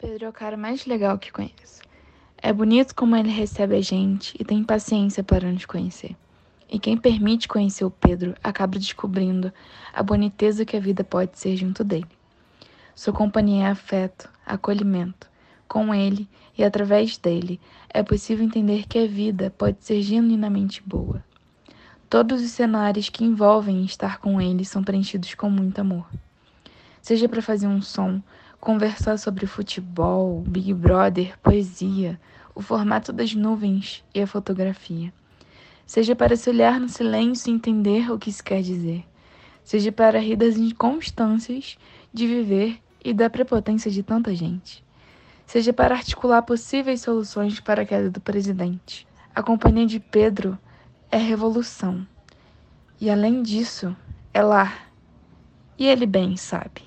Pedro é o cara mais legal que conheço. É bonito como ele recebe a gente e tem paciência para nos conhecer. E quem permite conhecer o Pedro acaba descobrindo a boniteza que a vida pode ser junto dele. Sua companhia é afeto, acolhimento. Com ele e através dele é possível entender que a vida pode ser genuinamente boa. Todos os cenários que envolvem estar com ele são preenchidos com muito amor. Seja para fazer um som, conversar sobre futebol, Big Brother, poesia, o formato das nuvens e a fotografia. Seja para se olhar no silêncio e entender o que isso quer dizer. Seja para rir das inconstâncias de viver e da prepotência de tanta gente. Seja para articular possíveis soluções para a queda do presidente. A companhia de Pedro é revolução. E além disso, é lar. E ele bem sabe.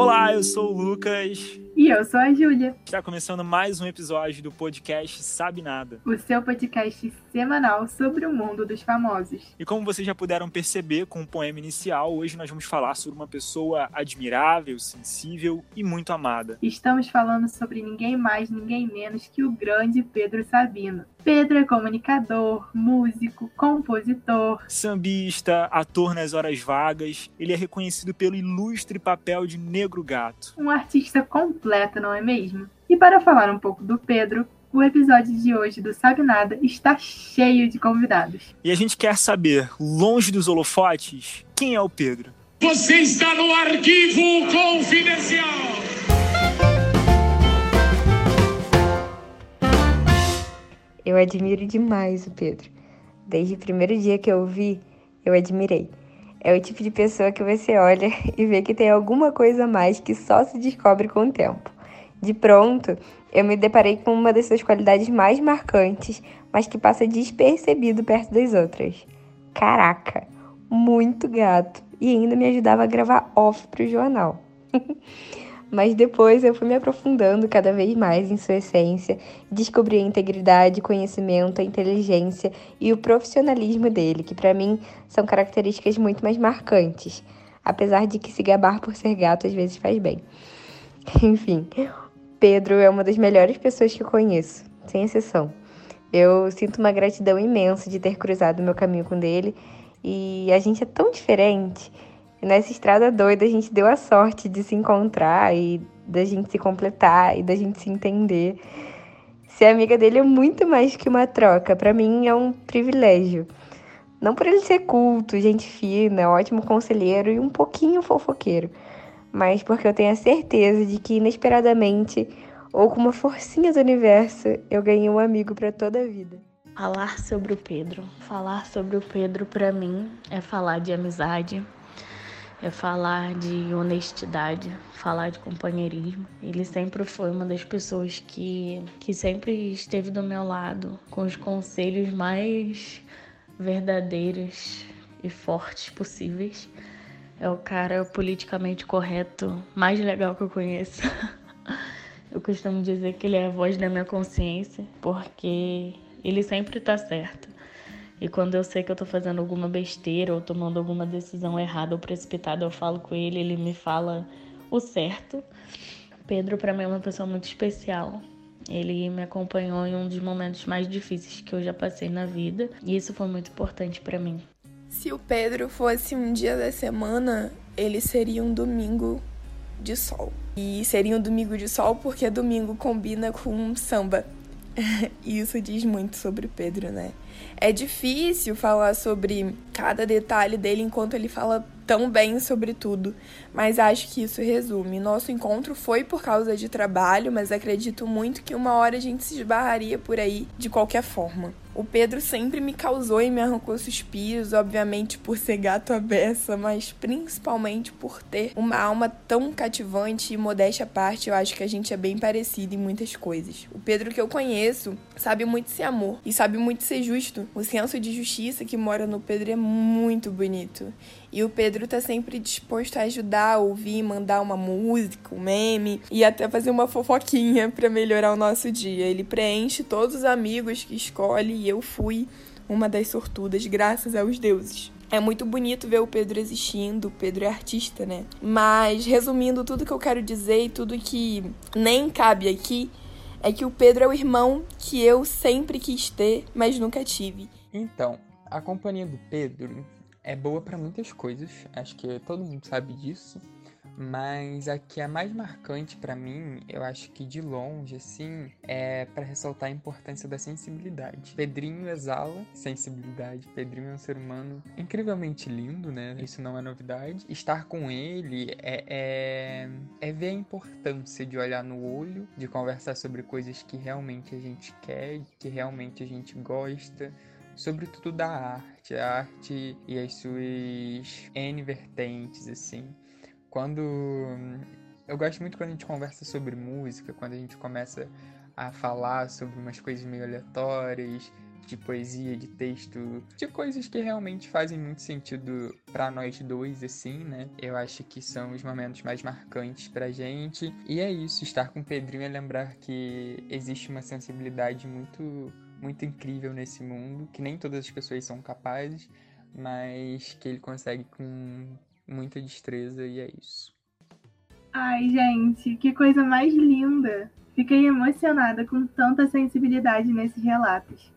Olá, eu sou o Lucas. E eu sou a Júlia. Está começando mais um episódio do podcast Sabe Nada. O seu podcast semanal sobre o mundo dos famosos. E como vocês já puderam perceber com o poema inicial, hoje nós vamos falar sobre uma pessoa admirável, sensível e muito amada. Estamos falando sobre ninguém mais, ninguém menos que o grande Pedro Sabino. Pedro é comunicador, músico, compositor, sambista, ator nas horas vagas. Ele é reconhecido pelo ilustre papel de Negro Gato. Um artista completo, não é mesmo? E para falar um pouco do Pedro, o episódio de hoje do Sabe Nada está cheio de convidados. E a gente quer saber, longe dos holofotes, quem é o Pedro? Você está no arquivo confidencial. Eu admiro demais o Pedro. Desde o primeiro dia que eu o vi, eu admirei. É o tipo de pessoa que você olha e vê que tem alguma coisa a mais que só se descobre com o tempo. De pronto, eu me deparei com uma das suas qualidades mais marcantes, mas que passa despercebido perto das outras. Caraca, muito gato! E ainda me ajudava a gravar off para o jornal. Mas depois eu fui me aprofundando cada vez mais em sua essência, descobri a integridade, conhecimento, a inteligência e o profissionalismo dele, que para mim são características muito mais marcantes, apesar de que se gabar por ser gato às vezes faz bem. Enfim, Pedro é uma das melhores pessoas que eu conheço, sem exceção. Eu sinto uma gratidão imensa de ter cruzado meu caminho com ele e a gente é tão diferente e nessa estrada doida a gente deu a sorte de se encontrar e da gente se completar e da gente se entender. Ser amiga dele é muito mais que uma troca, para mim é um privilégio. Não por ele ser culto, gente fina, ótimo conselheiro e um pouquinho fofoqueiro, mas porque eu tenho a certeza de que inesperadamente ou com uma forcinha do universo, eu ganhei um amigo para toda a vida. Falar sobre o Pedro. Falar sobre o Pedro para mim é falar de amizade, é falar de honestidade, falar de companheirismo. Ele sempre foi uma das pessoas que, que sempre esteve do meu lado com os conselhos mais verdadeiros e fortes possíveis. É o cara politicamente correto mais legal que eu conheço. Eu costumo dizer que ele é a voz da minha consciência, porque ele sempre tá certo. E quando eu sei que eu tô fazendo alguma besteira ou tomando alguma decisão errada ou precipitada, eu falo com ele, ele me fala o certo. Pedro para mim é uma pessoa muito especial. Ele me acompanhou em um dos momentos mais difíceis que eu já passei na vida, e isso foi muito importante para mim. Se o Pedro fosse um dia da semana, ele seria um domingo de sol. E seria um domingo de sol porque domingo combina com samba. isso diz muito sobre Pedro, né? É difícil falar sobre cada detalhe dele enquanto ele fala tão bem sobre tudo, mas acho que isso resume. Nosso encontro foi por causa de trabalho, mas acredito muito que uma hora a gente se esbarraria por aí de qualquer forma. O Pedro sempre me causou e me arrancou suspiros, obviamente por ser gato à beça, mas principalmente por ter uma alma tão cativante e modéstia à parte, eu acho que a gente é bem parecido em muitas coisas. O Pedro que eu conheço sabe muito ser amor e sabe muito ser justo. O senso de justiça que mora no Pedro é muito bonito. E o Pedro tá sempre disposto a ajudar, ouvir, mandar uma música, um meme e até fazer uma fofoquinha para melhorar o nosso dia. Ele preenche todos os amigos que escolhe e eu fui uma das sortudas, graças aos deuses. É muito bonito ver o Pedro existindo, o Pedro é artista, né? Mas resumindo tudo que eu quero dizer e tudo que nem cabe aqui, é que o Pedro é o irmão que eu sempre quis ter, mas nunca tive. Então, a companhia do Pedro é boa para muitas coisas, acho que todo mundo sabe disso. Mas a que é mais marcante para mim, eu acho que de longe, assim, é para ressaltar a importância da sensibilidade. Pedrinho exala sensibilidade. Pedrinho é um ser humano incrivelmente lindo, né? Isso não é novidade. Estar com ele é, é, é ver a importância de olhar no olho, de conversar sobre coisas que realmente a gente quer, que realmente a gente gosta sobretudo da arte, a arte e as suas N vertentes, assim. Quando. Eu gosto muito quando a gente conversa sobre música, quando a gente começa a falar sobre umas coisas meio aleatórias, de poesia, de texto, de coisas que realmente fazem muito sentido para nós dois, assim, né? Eu acho que são os momentos mais marcantes pra gente. E é isso, estar com o Pedrinho é lembrar que existe uma sensibilidade muito, muito incrível nesse mundo, que nem todas as pessoas são capazes, mas que ele consegue com muita destreza e é isso. Ai, gente, que coisa mais linda! Fiquei emocionada com tanta sensibilidade nesses relatos.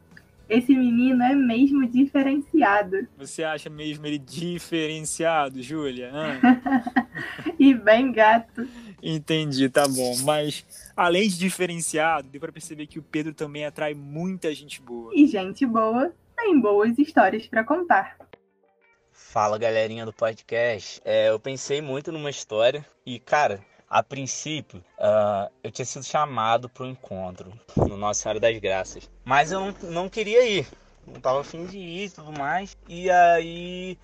Esse menino é mesmo diferenciado. Você acha mesmo ele diferenciado, Júlia? e bem gato. Entendi, tá bom. Mas além de diferenciado, deu para perceber que o Pedro também atrai muita gente boa. E gente boa tem boas histórias para contar. Fala galerinha do podcast. É, eu pensei muito numa história e, cara, a princípio uh, eu tinha sido chamado para o encontro no Nossa Senhora das Graças, mas eu não, não queria ir, não tava afim de ir e tudo mais. E aí,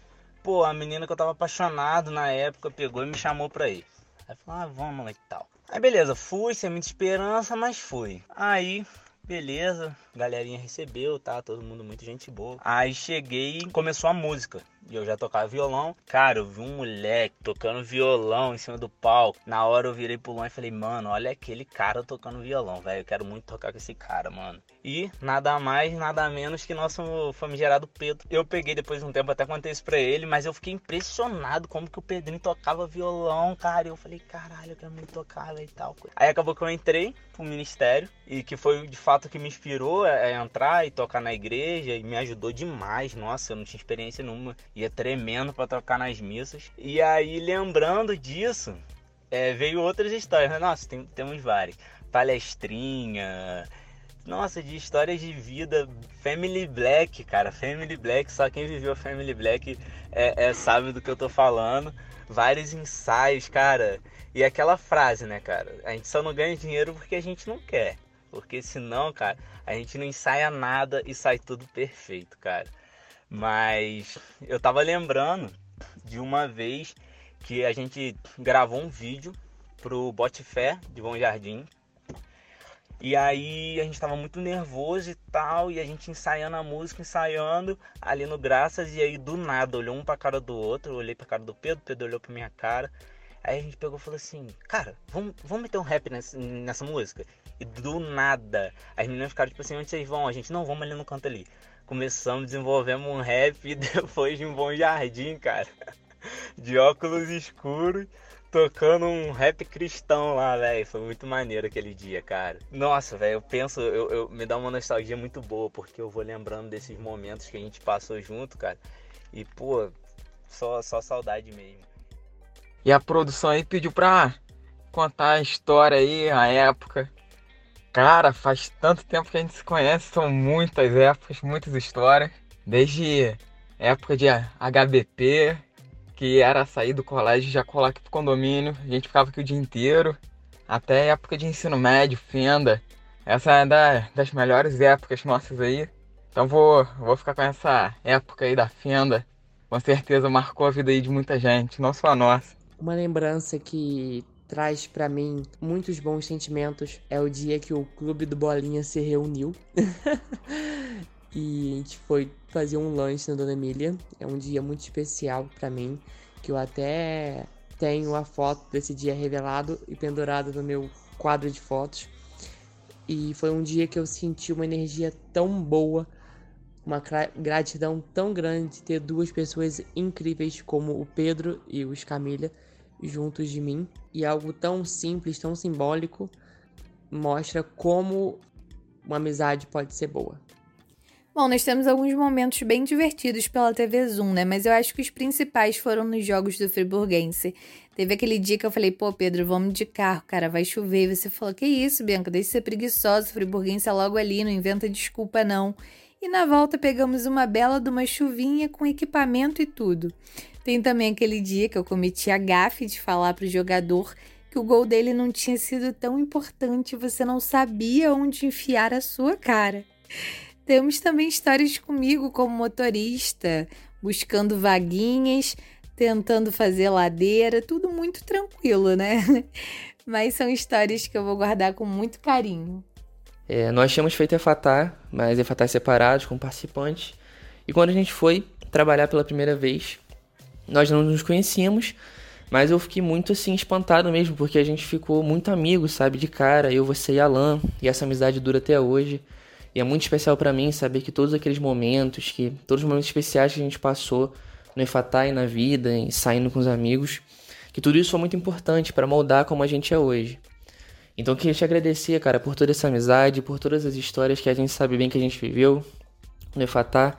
pô, a menina que eu tava apaixonado na época pegou e me chamou pra ir. Aí falou, ah, vamos e tal. Aí beleza, fui sem muita esperança, mas fui. Aí beleza, galerinha recebeu, tá? Todo mundo muito gente boa. Aí cheguei e começou a música e eu já tocava violão. Cara, eu vi um moleque tocando violão em cima do palco. Na hora eu virei pro Luan e falei, mano, olha aquele cara tocando violão, velho. Eu quero muito tocar com esse cara, mano. E nada mais, nada menos que nosso famigerado Pedro. Eu peguei depois de um tempo, até contei isso pra ele, mas eu fiquei impressionado como que o Pedrinho tocava violão, cara. E eu falei, caralho, eu quero muito tocar, e tal. Aí acabou que eu entrei pro ministério e que foi de fato que me inspirou a entrar e tocar na igreja e me ajudou demais. Nossa, eu não tinha experiência nenhuma ia tremendo para tocar nas missas. E aí, lembrando disso, é, veio outras histórias. Né? Nossa, tem, temos várias. Palestrinha. Nossa, de histórias de vida. Family Black, cara. Family Black, só quem viveu Family Black é, é, sabe do que eu tô falando. Vários ensaios, cara. E aquela frase, né, cara? A gente só não ganha dinheiro porque a gente não quer. Porque senão, cara, a gente não ensaia nada e sai tudo perfeito, cara. Mas eu tava lembrando de uma vez que a gente gravou um vídeo pro Botifé de Bom Jardim. E aí a gente tava muito nervoso e tal, e a gente ensaiando a música, ensaiando ali no Graças, e aí do nada, olhou um pra cara do outro, eu olhei pra cara do Pedro, Pedro olhou pra minha cara. Aí a gente pegou e falou assim, cara, vamos, vamos meter um rap nessa, nessa música? E do nada, as meninas ficaram tipo assim, onde vocês vão? A gente, não, vamos ali no canto ali começamos, desenvolvemos um rap depois de um bom jardim, cara. De óculos escuros, tocando um rap cristão lá, velho. Foi muito maneiro aquele dia, cara. Nossa, velho, eu penso, eu, eu, me dá uma nostalgia muito boa, porque eu vou lembrando desses momentos que a gente passou junto, cara. E, pô, só, só saudade mesmo. E a produção aí pediu pra contar a história aí, a época. Cara, faz tanto tempo que a gente se conhece, são muitas épocas, muitas histórias. Desde época de HBP, que era sair do colégio já colar aqui pro condomínio, a gente ficava aqui o dia inteiro, até época de ensino médio, fenda. Essa é da, das melhores épocas nossas aí. Então vou, vou ficar com essa época aí da fenda. Com certeza marcou a vida aí de muita gente, não só a nossa. Uma lembrança que traz para mim muitos bons sentimentos é o dia que o clube do Bolinha se reuniu. e a gente foi fazer um lanche na Dona Emília. É um dia muito especial para mim, que eu até tenho a foto desse dia revelado e pendurado no meu quadro de fotos. E foi um dia que eu senti uma energia tão boa, uma gratidão tão grande ter duas pessoas incríveis como o Pedro e os Camila juntos de mim. E algo tão simples, tão simbólico, mostra como uma amizade pode ser boa. Bom, nós temos alguns momentos bem divertidos pela TV Zoom, né? Mas eu acho que os principais foram nos jogos do Friburguense. Teve aquele dia que eu falei, pô, Pedro, vamos de carro, cara, vai chover. E você falou, que isso, Bianca, deixa de ser preguiçosa, Friburguense é logo ali, não inventa desculpa não. E na volta pegamos uma bela de uma chuvinha com equipamento e tudo. Tem também aquele dia que eu cometi a gafe de falar pro jogador que o gol dele não tinha sido tão importante, você não sabia onde enfiar a sua cara. Temos também histórias comigo como motorista, buscando vaguinhas, tentando fazer ladeira, tudo muito tranquilo, né? Mas são histórias que eu vou guardar com muito carinho. É, nós tínhamos feito EFATAR, mas EFATAR separados, com participantes. E quando a gente foi trabalhar pela primeira vez, nós não nos conhecíamos, mas eu fiquei muito assim espantado mesmo, porque a gente ficou muito amigo, sabe, de cara, eu, você e Alan, e essa amizade dura até hoje. E é muito especial para mim saber que todos aqueles momentos, que todos os momentos especiais que a gente passou no Efatá e na vida, saindo com os amigos, que tudo isso foi muito importante para moldar como a gente é hoje. Então queria te agradecer, cara, por toda essa amizade, por todas as histórias que a gente sabe bem que a gente viveu no Efatá.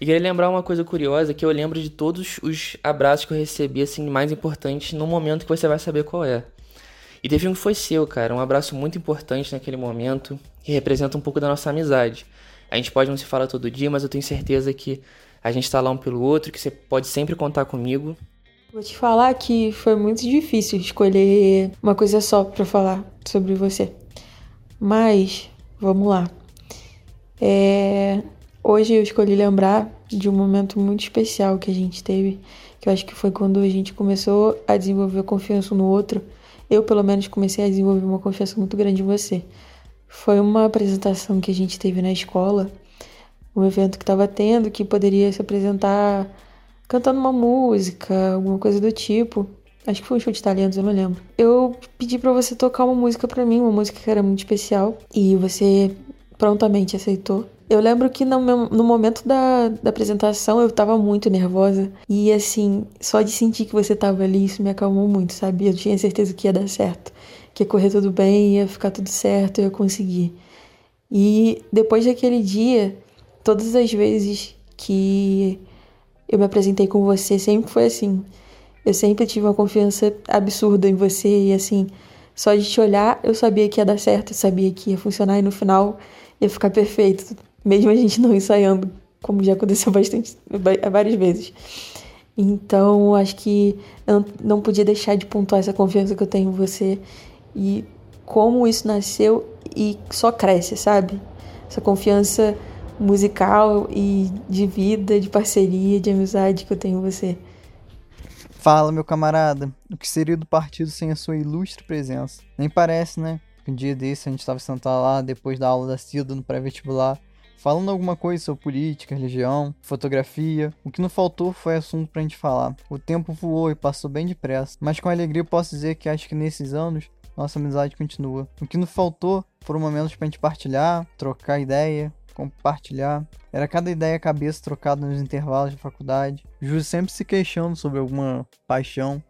E queria lembrar uma coisa curiosa, que eu lembro de todos os abraços que eu recebi, assim, mais importantes, no momento que você vai saber qual é. E teve um que foi seu, cara, um abraço muito importante naquele momento, que representa um pouco da nossa amizade. A gente pode não se falar todo dia, mas eu tenho certeza que a gente tá lá um pelo outro, que você pode sempre contar comigo. Vou te falar que foi muito difícil escolher uma coisa só para falar sobre você. Mas, vamos lá. É... Hoje eu escolhi lembrar de um momento muito especial que a gente teve, que eu acho que foi quando a gente começou a desenvolver confiança no outro eu pelo menos comecei a desenvolver uma confiança muito grande em você. Foi uma apresentação que a gente teve na escola, um evento que estava tendo, que poderia se apresentar cantando uma música, alguma coisa do tipo. Acho que foi um show de talentos, eu não lembro. Eu pedi para você tocar uma música para mim, uma música que era muito especial, e você prontamente aceitou. Eu lembro que no, meu, no momento da, da, apresentação eu tava muito nervosa. E assim, só de sentir que você tava ali, isso me acalmou muito, sabe? Eu tinha certeza que ia dar certo. Que ia correr tudo bem, ia ficar tudo certo, eu ia conseguir. E depois daquele dia, todas as vezes que eu me apresentei com você, sempre foi assim. Eu sempre tive uma confiança absurda em você e assim, só de te olhar, eu sabia que ia dar certo, eu sabia que ia funcionar e no final ia ficar perfeito mesmo a gente não ensaiando, como já aconteceu bastante, várias vezes. Então, acho que eu não podia deixar de pontuar essa confiança que eu tenho em você e como isso nasceu e só cresce, sabe? Essa confiança musical e de vida, de parceria, de amizade que eu tenho em você. Fala, meu camarada. O que seria do partido sem a sua ilustre presença? Nem parece, né? Um dia desse a gente estava sentado lá depois da aula da Cilda no pré-vestibular falando alguma coisa sobre política, religião, fotografia. O que não faltou foi assunto pra gente falar. O tempo voou e passou bem depressa, mas com alegria posso dizer que acho que nesses anos nossa amizade continua. O que não faltou foram momentos pra gente partilhar, trocar ideia, compartilhar. Era cada ideia cabeça trocada nos intervalos de faculdade. Júlio sempre se queixando sobre alguma paixão.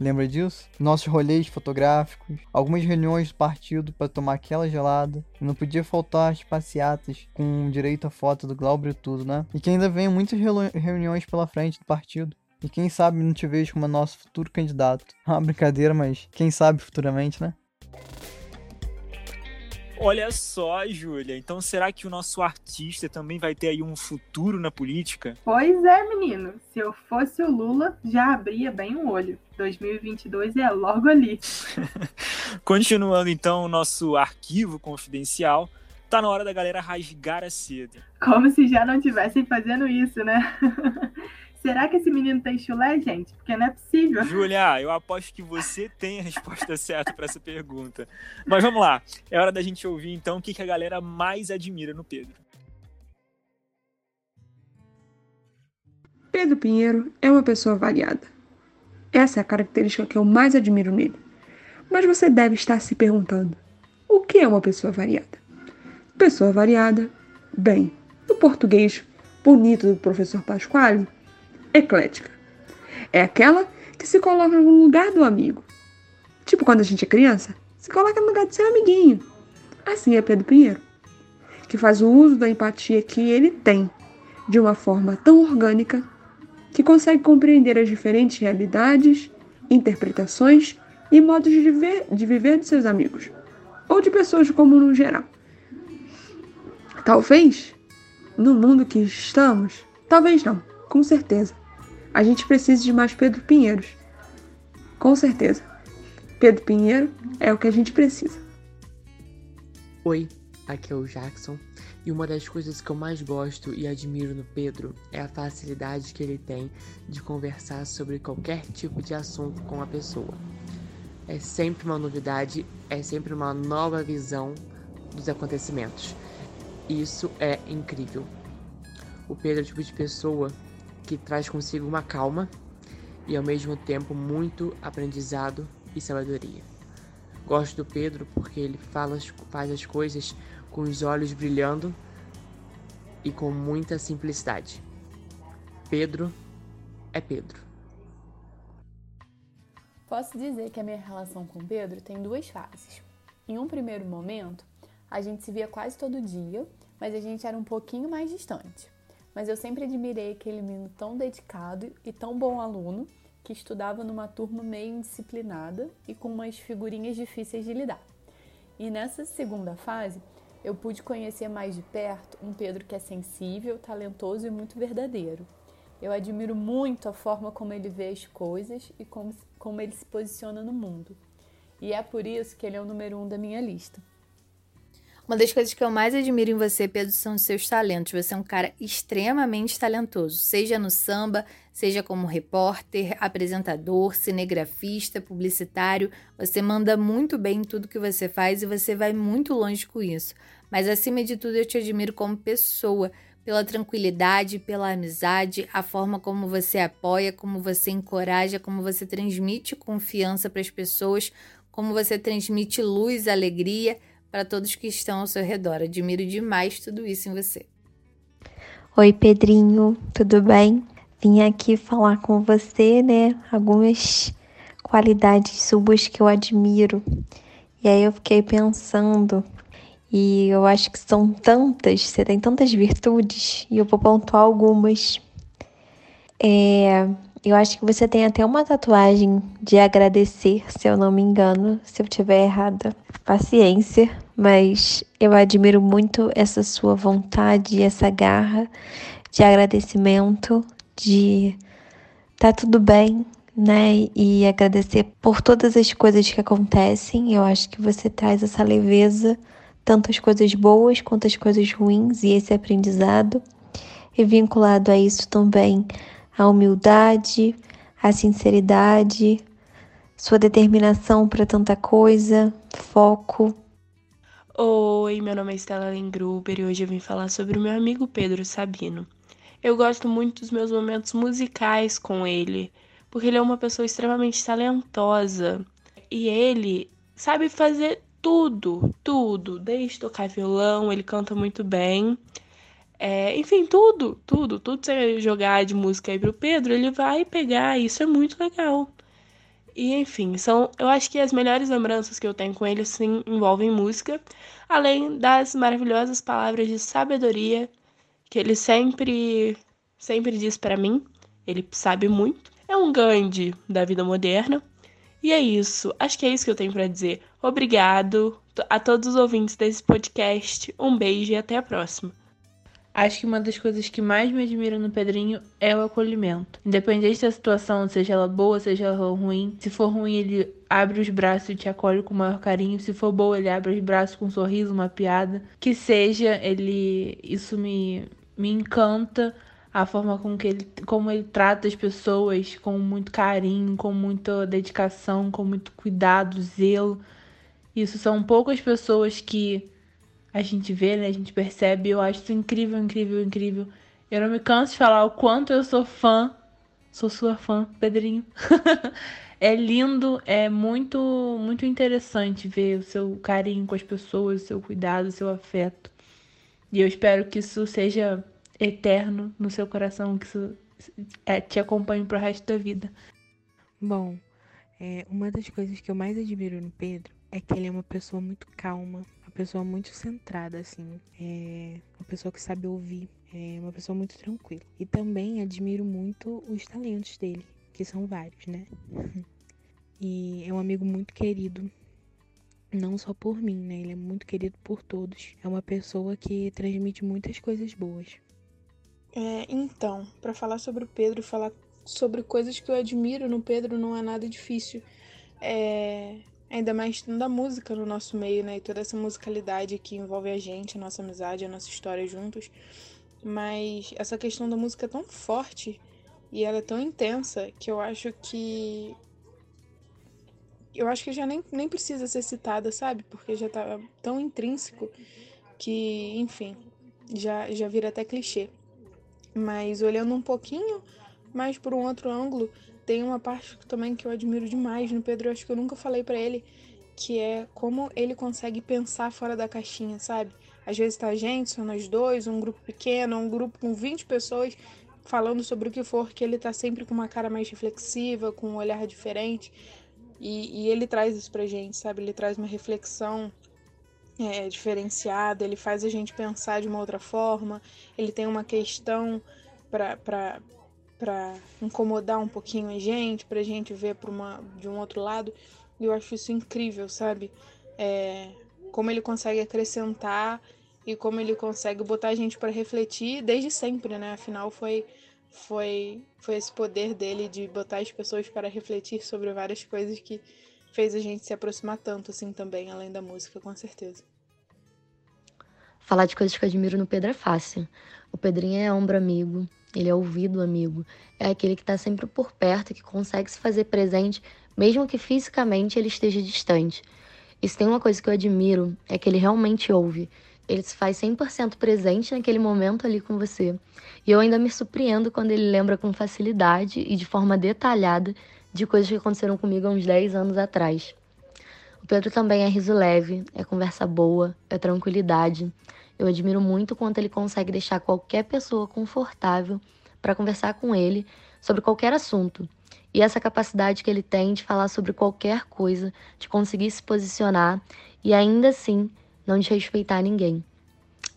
Lembra disso? Nossos rolês fotográficos, algumas reuniões do partido para tomar aquela gelada. Não podia faltar as passeatas com direito a foto do Glauber e tudo, né? E que ainda vem muitas reuniões pela frente do partido. E quem sabe não te vejo como nosso futuro candidato. Ah, brincadeira, mas quem sabe futuramente, né? Olha só, Júlia. Então será que o nosso artista também vai ter aí um futuro na política? Pois é, menino. Se eu fosse o Lula, já abria bem o olho. 2022 é logo ali. Continuando então o nosso arquivo confidencial, tá na hora da galera rasgar a seda. Como se já não estivessem fazendo isso, né? Será que esse menino tem chulé, gente? Porque não é possível. Julia, eu aposto que você tem a resposta certa para essa pergunta. Mas vamos lá. É hora da gente ouvir então o que, que a galera mais admira no Pedro. Pedro Pinheiro é uma pessoa variada. Essa é a característica que eu mais admiro nele. Mas você deve estar se perguntando: o que é uma pessoa variada? Pessoa variada, bem, no português bonito do professor Pasquale? Eclética. É aquela que se coloca no lugar do amigo. Tipo quando a gente é criança, se coloca no lugar do seu amiguinho. Assim é Pedro Pinheiro, que faz o uso da empatia que ele tem de uma forma tão orgânica que consegue compreender as diferentes realidades, interpretações e modos de viver, de viver de seus amigos, ou de pessoas como no geral. Talvez, no mundo que estamos, talvez não, com certeza, a gente precise de mais Pedro Pinheiros. Com certeza. Pedro Pinheiro é o que a gente precisa. Oi, aqui é o Jackson. E uma das coisas que eu mais gosto e admiro no Pedro é a facilidade que ele tem de conversar sobre qualquer tipo de assunto com a pessoa. É sempre uma novidade, é sempre uma nova visão dos acontecimentos. Isso é incrível. O Pedro é o tipo de pessoa que traz consigo uma calma e ao mesmo tempo muito aprendizado e sabedoria. Gosto do Pedro porque ele fala, faz as coisas com os olhos brilhando e com muita simplicidade. Pedro é Pedro. Posso dizer que a minha relação com Pedro tem duas fases. Em um primeiro momento, a gente se via quase todo dia, mas a gente era um pouquinho mais distante. Mas eu sempre admirei aquele menino tão dedicado e tão bom aluno que estudava numa turma meio indisciplinada e com umas figurinhas difíceis de lidar. E nessa segunda fase, eu pude conhecer mais de perto um Pedro que é sensível, talentoso e muito verdadeiro. Eu admiro muito a forma como ele vê as coisas e como, como ele se posiciona no mundo. E é por isso que ele é o número um da minha lista. Uma das coisas que eu mais admiro em você, Pedro, são os seus talentos. Você é um cara extremamente talentoso, seja no samba, seja como repórter, apresentador, cinegrafista, publicitário. Você manda muito bem em tudo que você faz e você vai muito longe com isso. Mas acima de tudo, eu te admiro como pessoa, pela tranquilidade, pela amizade, a forma como você apoia, como você encoraja, como você transmite confiança para as pessoas, como você transmite luz, alegria para todos que estão ao seu redor. Admiro demais tudo isso em você. Oi, Pedrinho, tudo bem? Vim aqui falar com você, né? Algumas qualidades suas que eu admiro. E aí eu fiquei pensando, e eu acho que são tantas, você tem tantas virtudes, e eu vou pontuar algumas. É, eu acho que você tem até uma tatuagem de agradecer, se eu não me engano, se eu tiver errada. Paciência, mas eu admiro muito essa sua vontade, essa garra de agradecimento, de tá tudo bem, né? E agradecer por todas as coisas que acontecem. Eu acho que você traz essa leveza, tanto as coisas boas quanto as coisas ruins, e esse aprendizado. E vinculado a isso também a humildade, a sinceridade, sua determinação para tanta coisa, foco. Oi, meu nome é Stella Lengruber e hoje eu vim falar sobre o meu amigo Pedro Sabino. Eu gosto muito dos meus momentos musicais com ele, porque ele é uma pessoa extremamente talentosa e ele sabe fazer tudo, tudo, desde tocar violão, ele canta muito bem. É, enfim, tudo, tudo, tudo você jogar de música aí pro Pedro, ele vai pegar, isso é muito legal. E enfim, são, eu acho que as melhores lembranças que eu tenho com ele sim envolvem música, além das maravilhosas palavras de sabedoria que ele sempre sempre diz para mim. Ele sabe muito. É um Gandhi da vida moderna. E é isso. Acho que é isso que eu tenho para dizer. Obrigado a todos os ouvintes desse podcast. Um beijo e até a próxima. Acho que uma das coisas que mais me admira no Pedrinho é o acolhimento. Independente da situação, seja ela boa, seja ela ruim. Se for ruim, ele abre os braços e te acolhe com o maior carinho. Se for boa, ele abre os braços com um sorriso, uma piada. Que seja, ele. Isso me, me encanta. A forma com que ele, como ele trata as pessoas com muito carinho, com muita dedicação, com muito cuidado, zelo. Isso são poucas pessoas que a gente vê, né? A gente percebe. Eu acho isso incrível, incrível, incrível. Eu não me canso de falar o quanto eu sou fã. Sou sua fã, Pedrinho. é lindo, é muito, muito interessante ver o seu carinho com as pessoas, o seu cuidado, o seu afeto. E eu espero que isso seja eterno no seu coração que isso é, te acompanhe pro resto da vida. Bom, é, uma das coisas que eu mais admiro no Pedro é que ele é uma pessoa muito calma, pessoa muito centrada, assim, é uma pessoa que sabe ouvir, é uma pessoa muito tranquila. E também admiro muito os talentos dele, que são vários, né? E é um amigo muito querido, não só por mim, né? Ele é muito querido por todos. É uma pessoa que transmite muitas coisas boas. É, então, para falar sobre o Pedro, falar sobre coisas que eu admiro no Pedro não é nada difícil. É, ainda mais tendo a música no nosso meio, né? E toda essa musicalidade que envolve a gente, a nossa amizade, a nossa história juntos. Mas essa questão da música é tão forte e ela é tão intensa que eu acho que eu acho que já nem, nem precisa ser citada, sabe? Porque já tá tão intrínseco que, enfim, já, já vira até clichê. Mas olhando um pouquinho mais por um outro ângulo, tem uma parte também que eu admiro demais no Pedro, eu acho que eu nunca falei para ele, que é como ele consegue pensar fora da caixinha, sabe? Às vezes tá a gente, só nós dois, um grupo pequeno, um grupo com 20 pessoas falando sobre o que for, que ele tá sempre com uma cara mais reflexiva, com um olhar diferente. E, e ele traz isso pra gente, sabe? Ele traz uma reflexão é, diferenciada, ele faz a gente pensar de uma outra forma, ele tem uma questão para incomodar um pouquinho a gente, pra gente ver uma, de um outro lado. E eu acho isso incrível, sabe? É, como ele consegue acrescentar e como ele consegue botar a gente para refletir desde sempre, né? Afinal, foi foi, foi esse poder dele de botar as pessoas para refletir sobre várias coisas que fez a gente se aproximar tanto, assim, também, além da música, com certeza. Falar de coisas que eu admiro no Pedro é fácil. O Pedrinho é ombro amigo, ele é ouvido amigo, é aquele que está sempre por perto, que consegue se fazer presente, mesmo que fisicamente ele esteja distante. E se tem uma coisa que eu admiro, é que ele realmente ouve ele se faz 100% presente naquele momento ali com você. E eu ainda me surpreendo quando ele lembra com facilidade e de forma detalhada de coisas que aconteceram comigo há uns 10 anos atrás. O Pedro também é riso leve, é conversa boa, é tranquilidade. Eu admiro muito quanto ele consegue deixar qualquer pessoa confortável para conversar com ele sobre qualquer assunto. E essa capacidade que ele tem de falar sobre qualquer coisa, de conseguir se posicionar e ainda assim não desrespeitar ninguém.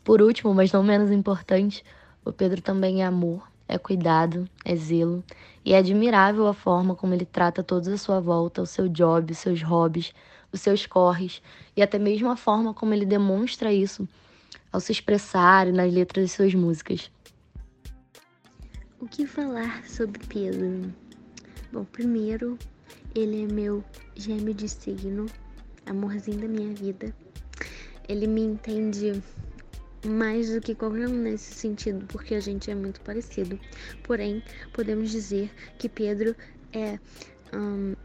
Por último, mas não menos importante, o Pedro também é amor, é cuidado, é zelo, e é admirável a forma como ele trata todos à sua volta, o seu job, os seus hobbies, os seus corres, e até mesmo a forma como ele demonstra isso ao se expressar nas letras de suas músicas. O que falar sobre Pedro? Bom, primeiro, ele é meu gêmeo de signo, amorzinho da minha vida. Ele me entende mais do que qualquer um nesse sentido, porque a gente é muito parecido. Porém, podemos dizer que Pedro é um,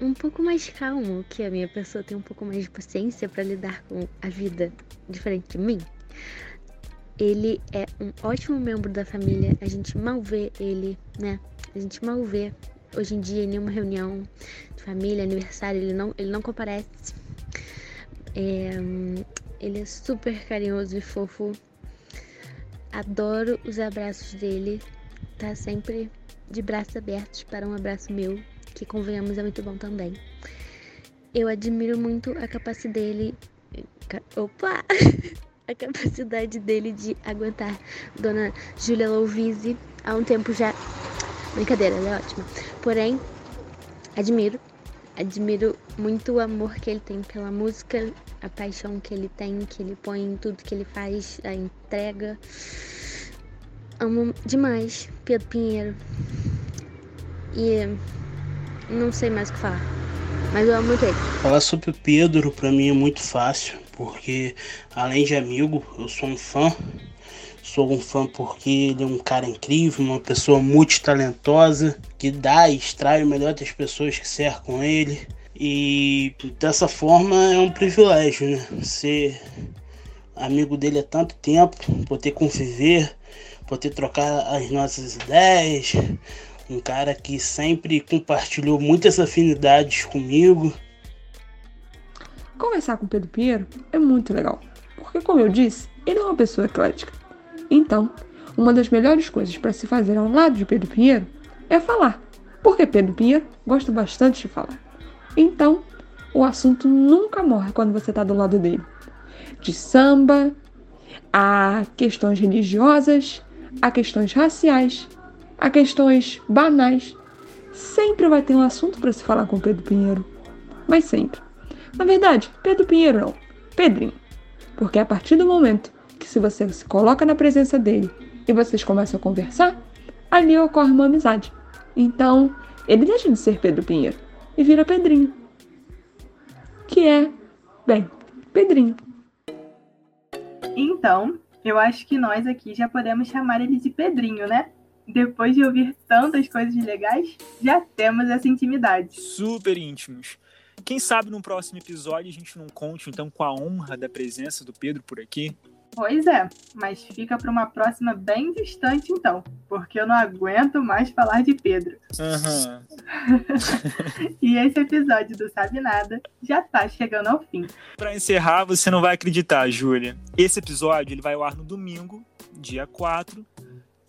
um pouco mais calmo que a minha pessoa, tem um pouco mais de paciência para lidar com a vida diferente de mim. Ele é um ótimo membro da família, a gente mal vê ele, né? A gente mal vê hoje em dia em nenhuma reunião de família, aniversário, ele não, ele não comparece. É, ele é super carinhoso e fofo. Adoro os abraços dele. Tá sempre de braços abertos para um abraço meu, que convenhamos é muito bom também. Eu admiro muito a capacidade dele. Opa! a capacidade dele de aguentar Dona Julia Louvise há um tempo já. Brincadeira, ela é ótima. Porém, admiro, admiro muito o amor que ele tem pela música a paixão que ele tem, que ele põe em tudo que ele faz, a entrega. Amo demais Pedro Pinheiro. E não sei mais o que falar. Mas eu amo muito ele. Falar sobre o Pedro para mim é muito fácil, porque além de amigo, eu sou um fã. Sou um fã porque ele é um cara incrível, uma pessoa multitalentosa, que dá e extrai o melhor das pessoas que cercam ele. E dessa forma é um privilégio, né? Ser amigo dele há tanto tempo, poder conviver, poder trocar as nossas ideias. Um cara que sempre compartilhou muitas afinidades comigo. Conversar com Pedro Pinheiro é muito legal, porque, como eu disse, ele é uma pessoa eclética. Então, uma das melhores coisas para se fazer ao lado de Pedro Pinheiro é falar, porque Pedro Pinheiro gosta bastante de falar. Então, o assunto nunca morre quando você está do lado dele. De samba, a questões religiosas, a questões raciais, a questões banais. Sempre vai ter um assunto para se falar com Pedro Pinheiro. Mas sempre. Na verdade, Pedro Pinheiro não. Pedrinho. Porque a partir do momento que se você se coloca na presença dele e vocês começam a conversar, ali ocorre uma amizade. Então, ele deixa de ser Pedro Pinheiro e vira Pedrinho. Que é, bem, Pedrinho. Então, eu acho que nós aqui já podemos chamar ele de Pedrinho, né? Depois de ouvir tantas coisas legais, já temos essa intimidade. Super íntimos. Quem sabe no próximo episódio a gente não conte então com a honra da presença do Pedro por aqui? Pois é, mas fica para uma próxima bem distante então, porque eu não aguento mais falar de Pedro. Uhum. e esse episódio do Sabe Nada já tá chegando ao fim. Para encerrar, você não vai acreditar, Júlia. Esse episódio ele vai ao ar no domingo, dia 4,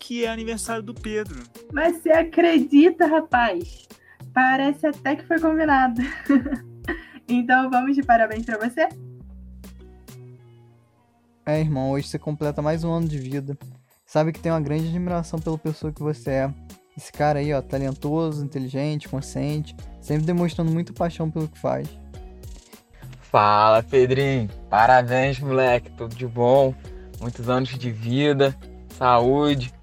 que é aniversário do Pedro. Mas você acredita, rapaz? Parece até que foi combinado. então vamos de parabéns para você? É, irmão, hoje você completa mais um ano de vida. Sabe que tem uma grande admiração pela pessoa que você é. Esse cara aí, ó, talentoso, inteligente, consciente, sempre demonstrando muita paixão pelo que faz. Fala, Pedrinho. Parabéns, moleque. Tudo de bom. Muitos anos de vida, saúde.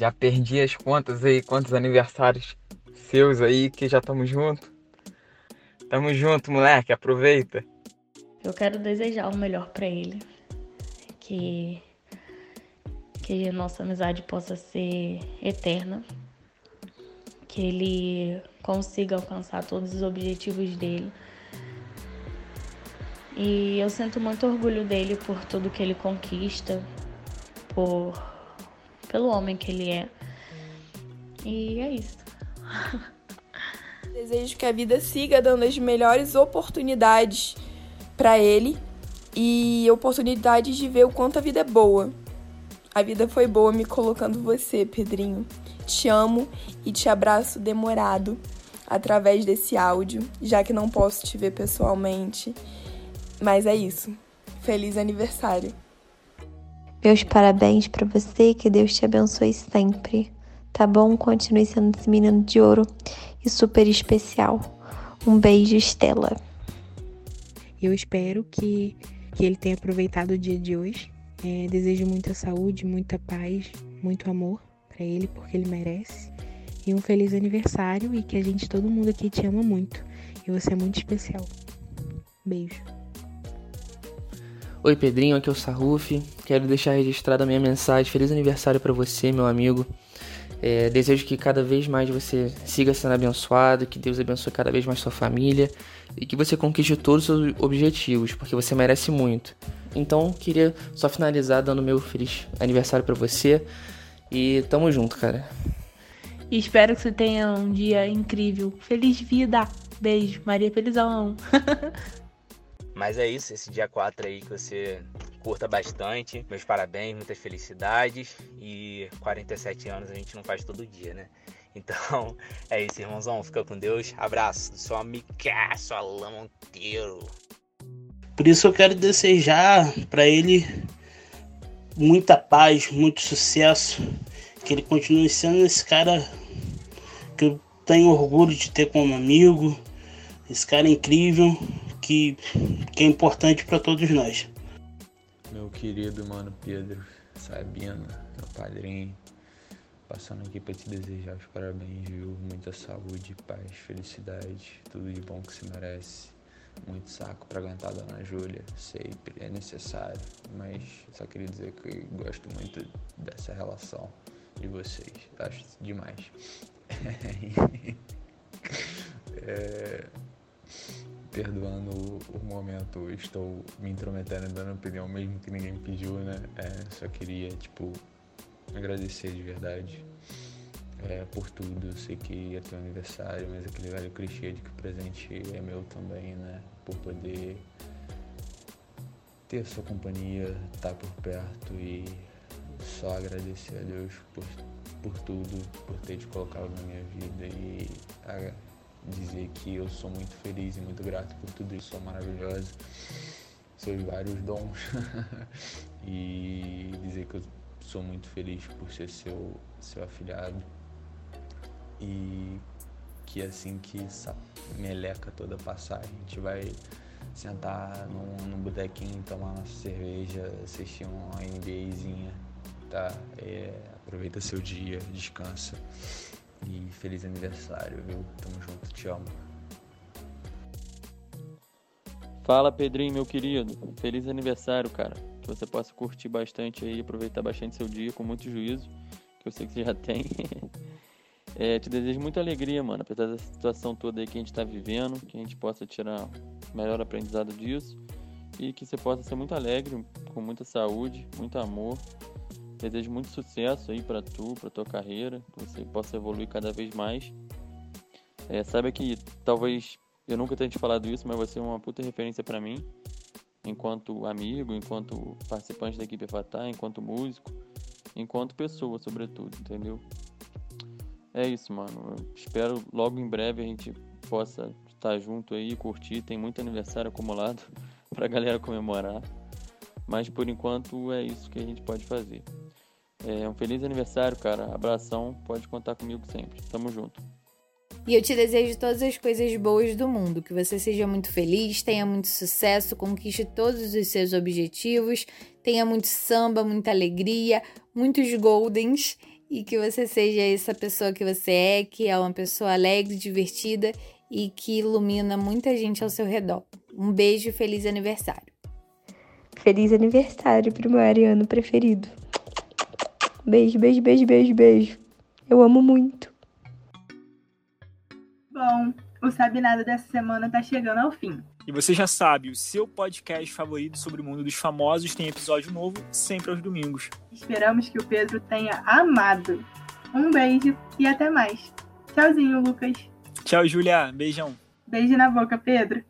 Já perdi as contas aí, quantos aniversários seus aí que já estamos junto. Tamo junto, moleque. Aproveita. Eu quero desejar o melhor para ele que que a nossa amizade possa ser eterna, que ele consiga alcançar todos os objetivos dele. E eu sinto muito orgulho dele por tudo que ele conquista, por pelo homem que ele é. E é isso. Desejo que a vida siga dando as melhores oportunidades para ele e oportunidades de ver o quanto a vida é boa. A vida foi boa me colocando você, Pedrinho. Te amo e te abraço demorado através desse áudio, já que não posso te ver pessoalmente. Mas é isso. Feliz aniversário. Meus parabéns para você, que Deus te abençoe sempre. Tá bom? Continue sendo esse menino de ouro e super especial. Um beijo, Estela. Eu espero que que ele tenha aproveitado o dia de hoje. É, desejo muita saúde, muita paz, muito amor para ele, porque ele merece. E um feliz aniversário e que a gente, todo mundo aqui, te ama muito. E você é muito especial. Beijo. Oi, Pedrinho, aqui é o Sarruf. Quero deixar registrada a minha mensagem. Feliz aniversário para você, meu amigo. É, desejo que cada vez mais você siga sendo abençoado, que Deus abençoe cada vez mais sua família e que você conquiste todos os seus objetivos, porque você merece muito. Então, queria só finalizar dando meu feliz aniversário para você e tamo junto, cara. E espero que você tenha um dia incrível. Feliz vida! Beijo, Maria Felizão. Mas é isso, esse dia 4 aí que você curta bastante. Meus parabéns, muitas felicidades. E 47 anos a gente não faz todo dia, né? Então é isso, irmãozão. Fica com Deus. Abraço do seu amigaço Alain Monteiro. Por isso eu quero desejar para ele muita paz, muito sucesso. Que ele continue sendo esse cara que eu tenho orgulho de ter como amigo. Esse cara incrível que, que é importante para todos nós. Meu querido mano Pedro Sabino, meu padrinho, passando aqui para te desejar os parabéns, viu? Muita saúde, paz, felicidade, tudo de bom que se merece. Muito saco para aguentar a Dona Júlia, sempre é necessário, mas só queria dizer que gosto muito dessa relação de vocês, acho demais. é perdoando o, o, momento, estou me intrometendo dando opinião mesmo que ninguém pediu, né? É, só queria, tipo, agradecer de verdade é, por tudo. Eu sei que ia ter um aniversário, mas aquele velho clichê de que o presente é meu também, né? Por poder ter a sua companhia, estar por perto e só agradecer a Deus por, por tudo, por ter te colocado na minha vida e a, dizer que eu sou muito feliz e muito grato por tudo isso, sou maravilhosa, seus vários dons e dizer que eu sou muito feliz por ser seu, seu afilhado e que assim que essa meleca toda passar, a gente vai sentar num, num botequinho, tomar nossa cerveja, assistir uma NBAzinha, tá? É, aproveita seu dia, descansa. E feliz aniversário, viu? Tamo junto, te amo. Fala Pedrinho, meu querido. Feliz aniversário, cara. Que você possa curtir bastante aí, aproveitar bastante seu dia com muito juízo, que eu sei que você já tem. É, te desejo muita alegria, mano, apesar da situação toda aí que a gente tá vivendo, que a gente possa tirar o melhor aprendizado disso e que você possa ser muito alegre, com muita saúde, muito amor. Desejo muito sucesso aí para tu, para tua carreira, que você possa evoluir cada vez mais. É, saiba que talvez eu nunca tenha te falado isso, mas você é uma puta referência para mim, enquanto amigo, enquanto participante da equipe Fatah, enquanto músico, enquanto pessoa, sobretudo, entendeu? É isso, mano. Eu espero logo em breve a gente possa estar junto aí, curtir. Tem muito aniversário acumulado pra galera comemorar. Mas por enquanto é isso que a gente pode fazer. É um feliz aniversário, cara. Abração, pode contar comigo sempre. Tamo junto. E eu te desejo todas as coisas boas do mundo, que você seja muito feliz, tenha muito sucesso, conquiste todos os seus objetivos, tenha muito samba, muita alegria, muitos goldens e que você seja essa pessoa que você é, que é uma pessoa alegre, divertida e que ilumina muita gente ao seu redor. Um beijo e feliz aniversário. Feliz aniversário pro meu ariano preferido. Beijo, beijo, beijo, beijo, beijo. Eu amo muito. Bom, o Sabe Nada dessa semana tá chegando ao fim. E você já sabe, o seu podcast favorito sobre o mundo dos famosos tem episódio novo sempre aos domingos. Esperamos que o Pedro tenha amado. Um beijo e até mais. Tchauzinho, Lucas. Tchau, Julia. Beijão. Beijo na boca, Pedro.